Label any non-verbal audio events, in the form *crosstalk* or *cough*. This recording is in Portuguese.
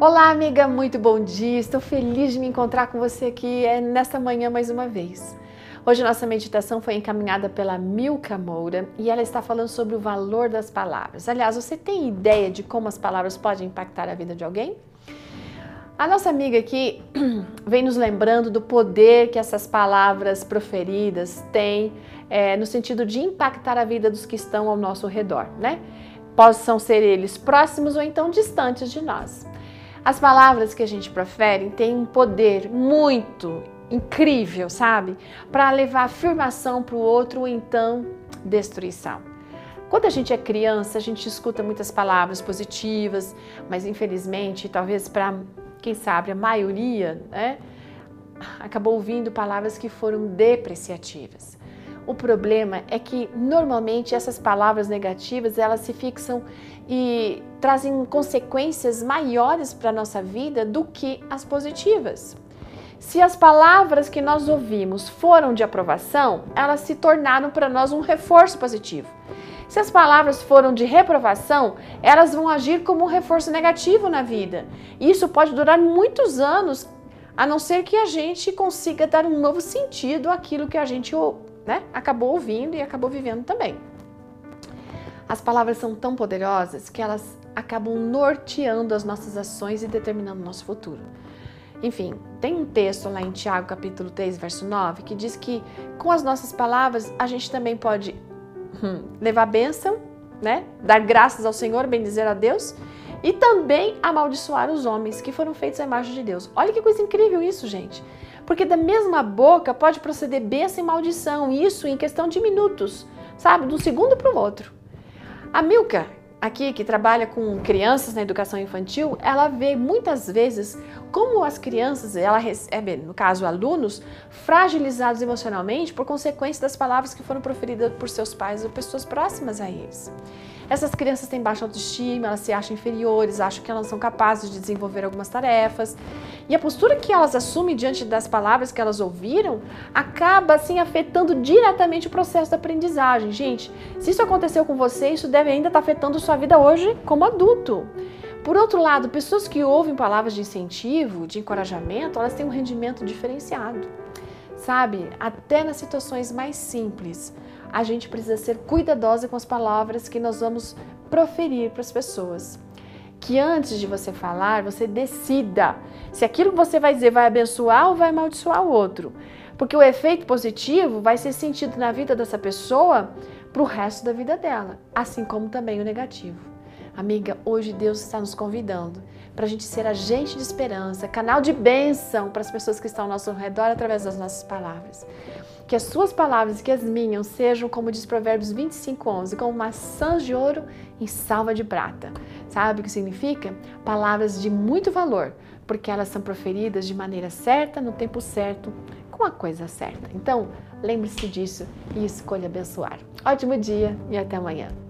Olá, amiga, muito bom dia. Estou feliz de me encontrar com você aqui é, nesta manhã mais uma vez. Hoje nossa meditação foi encaminhada pela Milka Moura e ela está falando sobre o valor das palavras. Aliás, você tem ideia de como as palavras podem impactar a vida de alguém? A nossa amiga aqui *clears throat* vem nos lembrando do poder que essas palavras proferidas têm é, no sentido de impactar a vida dos que estão ao nosso redor, né? Possam ser eles próximos ou então distantes de nós. As palavras que a gente profere têm um poder muito incrível, sabe? Para levar afirmação para o outro ou então destruição. Quando a gente é criança, a gente escuta muitas palavras positivas, mas infelizmente, talvez para quem sabe a maioria, né, acabou ouvindo palavras que foram depreciativas. O problema é que normalmente essas palavras negativas elas se fixam e trazem consequências maiores para a nossa vida do que as positivas. Se as palavras que nós ouvimos foram de aprovação, elas se tornaram para nós um reforço positivo. Se as palavras foram de reprovação, elas vão agir como um reforço negativo na vida. Isso pode durar muitos anos, a não ser que a gente consiga dar um novo sentido àquilo que a gente né, acabou ouvindo e acabou vivendo também. As palavras são tão poderosas que elas acabam norteando as nossas ações e determinando o nosso futuro. Enfim, tem um texto lá em Tiago, capítulo 3, verso 9, que diz que com as nossas palavras a gente também pode hum, levar bênção, né? Dar graças ao Senhor, bendizer a Deus e também amaldiçoar os homens que foram feitos à imagem de Deus. Olha que coisa incrível isso, gente. Porque da mesma boca pode proceder bênção e maldição, isso em questão de minutos, sabe? De um segundo para o outro. A Milka, aqui que trabalha com crianças na educação infantil, ela vê muitas vezes como as crianças, ela recebe, no caso alunos, fragilizados emocionalmente por consequência das palavras que foram proferidas por seus pais ou pessoas próximas a eles. Essas crianças têm baixa autoestima, elas se acham inferiores, acham que elas não são capazes de desenvolver algumas tarefas. E a postura que elas assumem diante das palavras que elas ouviram acaba assim afetando diretamente o processo da aprendizagem. Gente, se isso aconteceu com você, isso deve ainda estar afetando sua vida hoje como adulto. Por outro lado, pessoas que ouvem palavras de incentivo, de encorajamento, elas têm um rendimento diferenciado. Sabe, até nas situações mais simples, a gente precisa ser cuidadosa com as palavras que nós vamos proferir para as pessoas. Que antes de você falar, você decida se aquilo que você vai dizer vai abençoar ou vai amaldiçoar o outro. Porque o efeito positivo vai ser sentido na vida dessa pessoa para o resto da vida dela, assim como também o negativo. Amiga, hoje Deus está nos convidando para a gente ser agente de esperança, canal de bênção para as pessoas que estão ao nosso redor através das nossas palavras. Que as suas palavras e que as minhas sejam, como diz Provérbios 25, 11, como maçãs de ouro em salva de prata. Sabe o que significa? Palavras de muito valor, porque elas são proferidas de maneira certa, no tempo certo, com a coisa certa. Então, lembre-se disso e escolha abençoar. Ótimo dia e até amanhã.